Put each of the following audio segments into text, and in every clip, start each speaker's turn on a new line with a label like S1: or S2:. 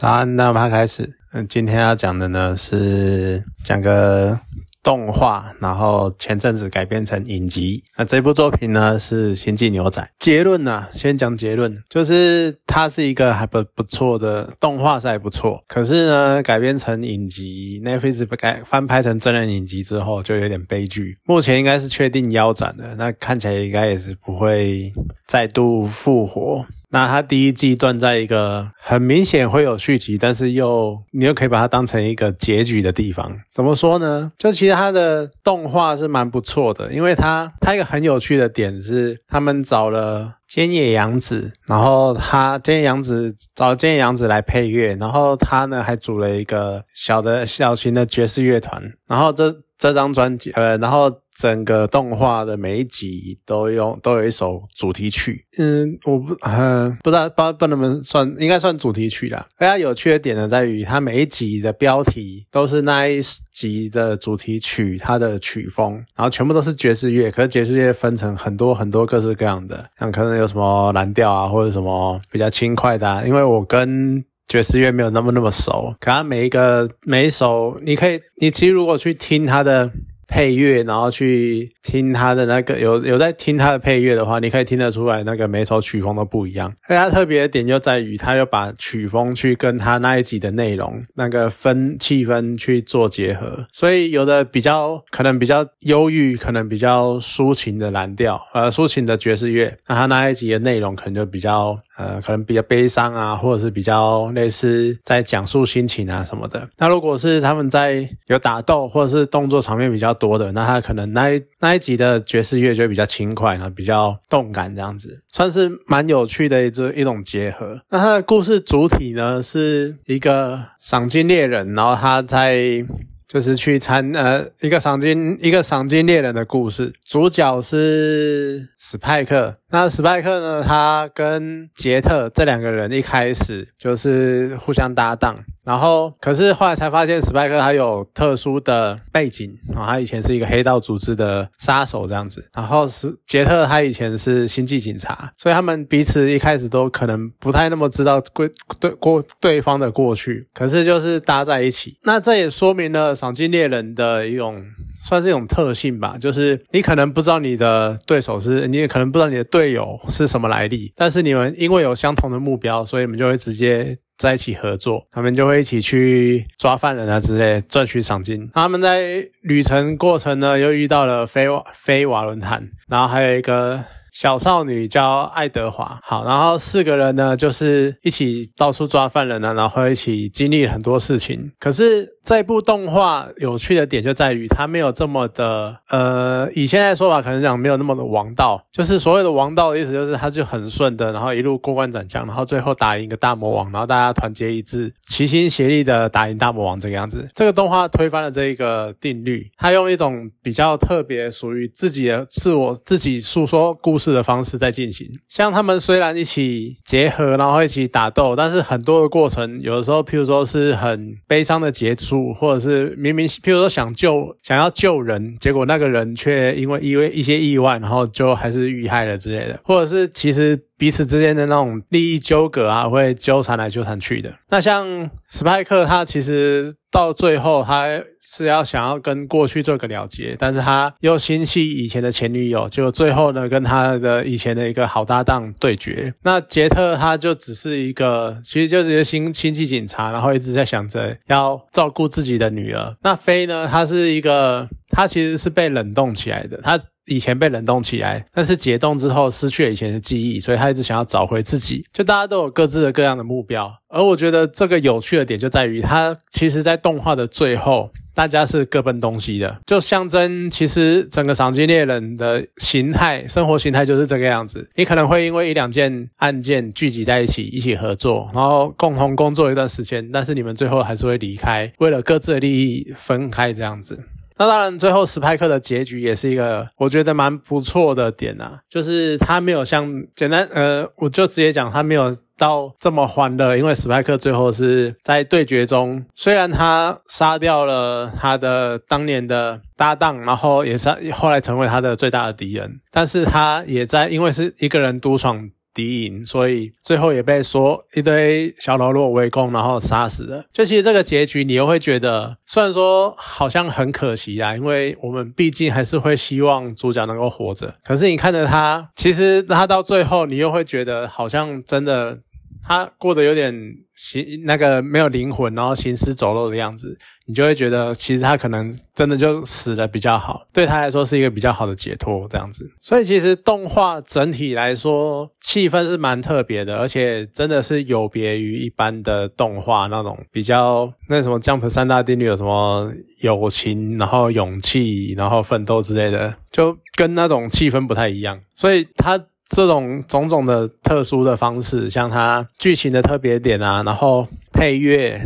S1: 早安，那我们开始。嗯，今天要讲的呢是讲个动画，然后前阵子改编成影集。那这部作品呢是《星际牛仔》。结论呢，先讲结论，就是它是一个还不不错的动画，是还不错。可是呢，改编成影集，Netflix 改翻拍成真人影集之后，就有点悲剧。目前应该是确定腰斩了，那看起来应该也是不会再度复活。那它第一季断在一个很明显会有续集，但是又你又可以把它当成一个结局的地方。怎么说呢？就其实它的动画是蛮不错的，因为它它一个很有趣的点是，他们找了菅野洋子，然后他菅野洋子找菅野洋子来配乐，然后他呢还组了一个小的小型的爵士乐团，然后这这张专辑呃，然后。整个动画的每一集都用都有一首主题曲，嗯，我不嗯不知道不不能不能算应该算主题曲啦。非常有趣的点呢，在于它每一集的标题都是那一集的主题曲，它的曲风，然后全部都是爵士乐。可是爵士乐分成很多很多各式各样的，像可能有什么蓝调啊，或者什么比较轻快的。啊。因为我跟爵士乐没有那么那么熟，可它每一个每一首，你可以你其实如果去听它的。配乐，然后去听他的那个有有在听他的配乐的话，你可以听得出来那个每首曲风都不一样。而他特别的点就在于，他又把曲风去跟他那一集的内容那个分气氛去做结合，所以有的比较可能比较忧郁，可能比较抒情的蓝调，呃，抒情的爵士乐，那他那一集的内容可能就比较。呃，可能比较悲伤啊，或者是比较类似在讲述心情啊什么的。那如果是他们在有打斗或者是动作场面比较多的，那他可能那一那一集的爵士乐就会比较轻快，然后比较动感这样子，算是蛮有趣的一一种结合。那他的故事主体呢，是一个赏金猎人，然后他在。就是去参呃一个赏金一个赏金猎人的故事，主角是史派克。那史派克呢，他跟杰特这两个人一开始就是互相搭档。然后，可是后来才发现，史派克他有特殊的背景啊，他以前是一个黑道组织的杀手这样子。然后是杰特，他以前是星际警察，所以他们彼此一开始都可能不太那么知道过对过对方的过去。可是就是搭在一起，那这也说明了赏金猎人的一种算是一种特性吧，就是你可能不知道你的对手是，你也可能不知道你的队友是什么来历，但是你们因为有相同的目标，所以你们就会直接。在一起合作，他们就会一起去抓犯人啊之类，赚取赏金。他们在旅程过程呢，又遇到了飞瓦飞瓦伦坦，然后还有一个。小少女叫爱德华，好，然后四个人呢，就是一起到处抓犯人呢，然后一起经历很多事情。可是这部动画有趣的点就在于，它没有这么的，呃，以现在说法可能讲没有那么的王道，就是所谓的王道的意思，就是它就很顺的，然后一路过关斩将，然后最后打赢一个大魔王，然后大家团结一致，齐心协力的打赢大魔王这个样子。这个动画推翻了这一个定律，它用一种比较特别、属于自己的自我、自己诉说故。式的方式在进行，像他们虽然一起结合，然后一起打斗，但是很多的过程，有的时候，譬如说是很悲伤的结束，或者是明明譬如说想救想要救人，结果那个人却因为因为一些意外，然后就还是遇害了之类的，或者是其实。彼此之间的那种利益纠葛啊，会纠缠来纠缠去的。那像史派克，他其实到最后，他是要想要跟过去做个了结，但是他又心系以前的前女友，结果最后呢，跟他的以前的一个好搭档对决。那杰特他就只是一个，其实就是一个新星际警察，然后一直在想着要照顾自己的女儿。那飞呢，他是一个，他其实是被冷冻起来的，他。以前被冷冻起来，但是解冻之后失去了以前的记忆，所以他一直想要找回自己。就大家都有各自的各样的目标，而我觉得这个有趣的点就在于，他其实在动画的最后，大家是各奔东西的，就象征其实整个赏金猎人的形态、生活形态就是这个样子。你可能会因为一两件案件聚集在一起，一起合作，然后共同工作一段时间，但是你们最后还是会离开，为了各自的利益分开这样子。那当然，最后史派克的结局也是一个我觉得蛮不错的点啊，就是他没有像简单呃，我就直接讲他没有到这么欢乐，因为史派克最后是在对决中，虽然他杀掉了他的当年的搭档，然后也是后来成为他的最大的敌人，但是他也在因为是一个人独闯。敌营，所以最后也被说一堆小喽啰围攻，然后杀死了。就其实这个结局，你又会觉得，虽然说好像很可惜啊，因为我们毕竟还是会希望主角能够活着。可是你看着他，其实他到最后，你又会觉得好像真的。他过得有点行那个没有灵魂，然后行尸走肉的样子，你就会觉得其实他可能真的就死了比较好，对他来说是一个比较好的解脱这样子。所以其实动画整体来说气氛是蛮特别的，而且真的是有别于一般的动画那种比较那什么 Jump 三大定律有什么友情，然后勇气，然后奋斗之类的，就跟那种气氛不太一样。所以他。这种种种的特殊的方式，像它剧情的特别点啊，然后配乐。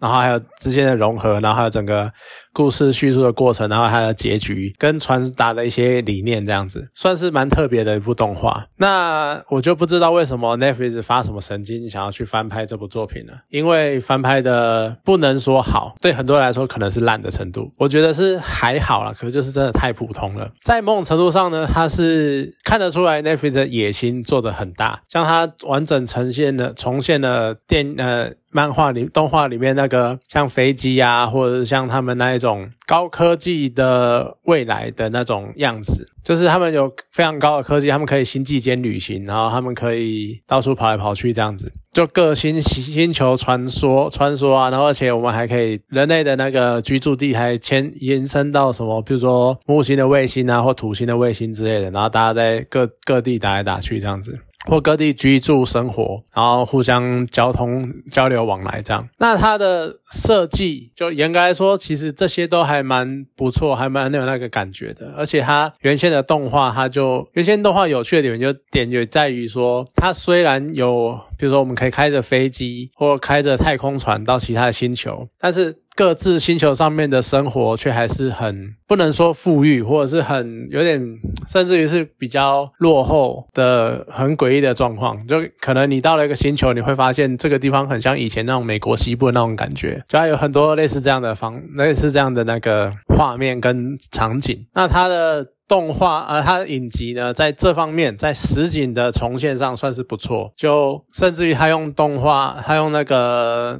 S1: 然后还有之间的融合，然后还有整个故事叙述的过程，然后它的结局跟传达的一些理念，这样子算是蛮特别的一部动画。那我就不知道为什么 Netflix 发什么神经想要去翻拍这部作品了，因为翻拍的不能说好，对很多人来说可能是烂的程度。我觉得是还好了，可是就是真的太普通了。在某种程度上呢，它是看得出来 Netflix 的野心做得很大，像它完整呈现了重现了电呃。漫画里、动画里面那个像飞机啊，或者是像他们那种高科技的未来的那种样子，就是他们有非常高的科技，他们可以星际间旅行，然后他们可以到处跑来跑去这样子，就各星星球穿梭穿梭啊，然后而且我们还可以人类的那个居住地还牵延伸到什么，比如说木星的卫星啊，或土星的卫星之类的，然后大家在各各地打来打去这样子。或各地居住生活，然后互相交通交流往来这样。那它的设计，就严格来说，其实这些都还蛮不错，还蛮有那个感觉的。而且它原先的动画，它就原先动画有趣的点就点就在于说，它虽然有，比如说我们可以开着飞机或开着太空船到其他的星球，但是。各自星球上面的生活却还是很不能说富裕，或者是很有点，甚至于是比较落后的、很诡异的状况。就可能你到了一个星球，你会发现这个地方很像以前那种美国西部的那种感觉，就还有很多类似这样的方、类似这样的那个画面跟场景。那它的动画，呃，它的影集呢，在这方面在实景的重现上算是不错，就甚至于他用动画，他用那个。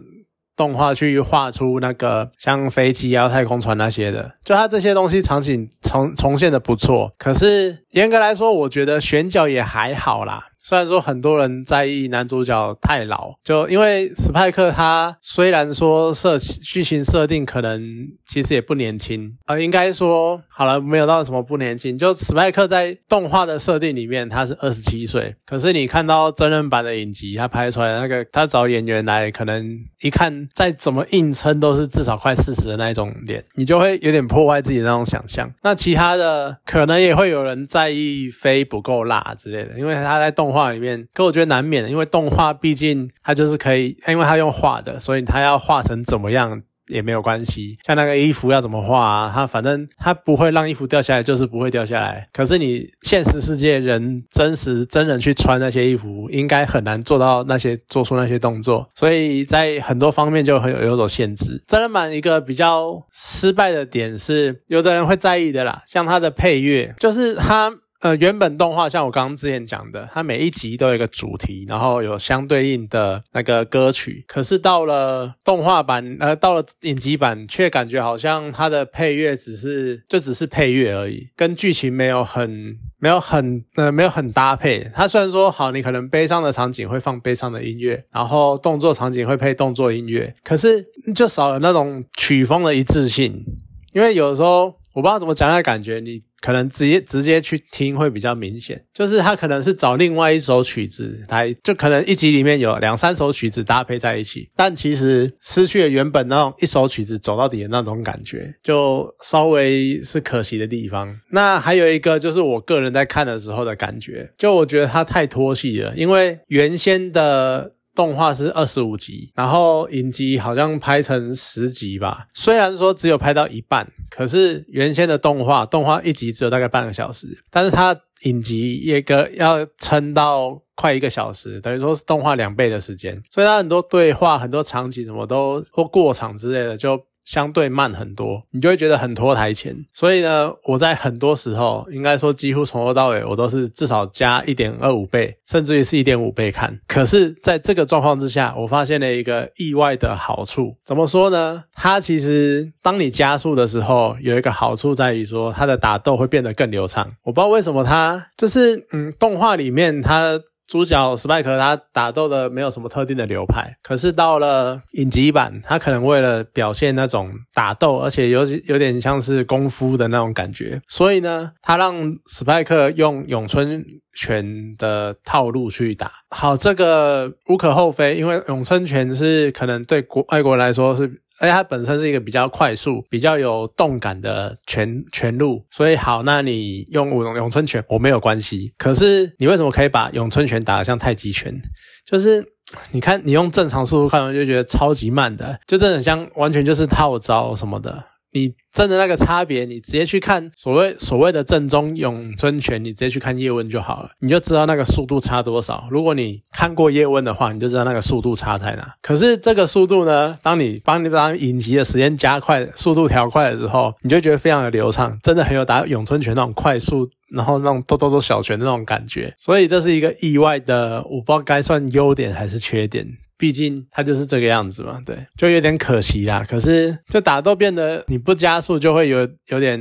S1: 动画去画出那个像飞机啊、太空船那些的，就它这些东西场景重重现的不错。可是严格来说，我觉得选角也还好啦。虽然说很多人在意男主角太老，就因为史派克他虽然说设剧情设定可能其实也不年轻，呃，应该说好了没有到什么不年轻，就史派克在动画的设定里面他是二十七岁，可是你看到真人版的影集，他拍出来那个他找演员来，可能一看再怎么硬撑都是至少快四十的那一种脸，你就会有点破坏自己的那种想象。那其他的可能也会有人在意飞不够辣之类的，因为他在动。画里面，可我觉得难免，因为动画毕竟它就是可以，因为它用画的，所以它要画成怎么样也没有关系。像那个衣服要怎么画啊，它反正它不会让衣服掉下来，就是不会掉下来。可是你现实世界人真实真人去穿那些衣服，应该很难做到那些做出那些动作，所以在很多方面就很有有所限制。真人版一个比较失败的点是，有的人会在意的啦，像它的配乐，就是它。呃，原本动画像我刚刚之前讲的，它每一集都有一个主题，然后有相对应的那个歌曲。可是到了动画版，呃，到了影集版，却感觉好像它的配乐只是就只是配乐而已，跟剧情没有很没有很呃没有很搭配。它虽然说好，你可能悲伤的场景会放悲伤的音乐，然后动作场景会配动作音乐，可是就少了那种曲风的一致性。因为有的时候我不知道怎么讲那感觉，你。可能直接直接去听会比较明显，就是他可能是找另外一首曲子来，就可能一集里面有两三首曲子搭配在一起，但其实失去了原本那种一首曲子走到底的那种感觉，就稍微是可惜的地方。那还有一个就是我个人在看的时候的感觉，就我觉得它太拖戏了，因为原先的。动画是二十五集，然后影集好像拍成十集吧。虽然说只有拍到一半，可是原先的动画，动画一集只有大概半个小时，但是它影集一个要撑到快一个小时，等于说是动画两倍的时间。所以它很多对话、很多场景什么都或过场之类的就。相对慢很多，你就会觉得很拖台前。所以呢，我在很多时候，应该说几乎从头到尾，我都是至少加一点二五倍，甚至于是一点五倍看。可是，在这个状况之下，我发现了一个意外的好处。怎么说呢？它其实当你加速的时候，有一个好处在于说，它的打斗会变得更流畅。我不知道为什么它就是嗯，动画里面它。主角史派克他打斗的没有什么特定的流派，可是到了影集版，他可能为了表现那种打斗，而且有有点像是功夫的那种感觉，所以呢，他让史派克用咏春拳的套路去打。好，这个无可厚非，因为咏春拳是可能对国外国来说是。而且它本身是一个比较快速、比较有动感的拳拳路，所以好，那你用咏咏春拳我没有关系。可是你为什么可以把咏春拳打得像太极拳？就是你看你用正常速度看，我就觉得超级慢的，就真的像完全就是套招什么的。你真的那个差别，你直接去看所谓所谓的正宗咏春拳，你直接去看叶问就好了，你就知道那个速度差多少。如果你看过叶问的话，你就知道那个速度差在哪。可是这个速度呢，当你帮你把影集的时间加快，速度调快的时候，你就觉得非常的流畅，真的很有打咏春拳那种快速，然后那种哆哆哆小拳的那种感觉。所以这是一个意外的，我不知道该算优点还是缺点。毕竟它就是这个样子嘛，对，就有点可惜啦。可是就打斗变得你不加速就会有有点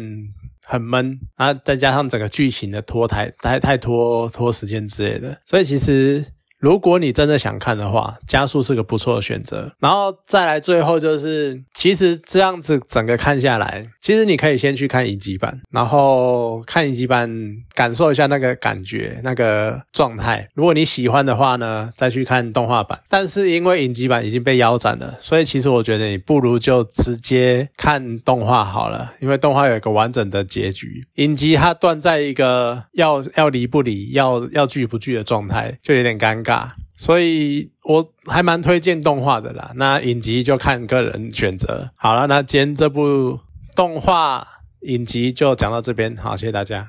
S1: 很闷，啊再加上整个剧情的拖太太太拖拖时间之类的，所以其实。如果你真的想看的话，加速是个不错的选择。然后再来最后就是，其实这样子整个看下来，其实你可以先去看影集版，然后看影集版感受一下那个感觉、那个状态。如果你喜欢的话呢，再去看动画版。但是因为影集版已经被腰斩了，所以其实我觉得你不如就直接看动画好了，因为动画有一个完整的结局。影集它断在一个要要离不离、要要聚不聚的状态，就有点尴尬尬。所以我还蛮推荐动画的啦。那影集就看个人选择。好了，那今天这部动画影集就讲到这边，好，谢谢大家。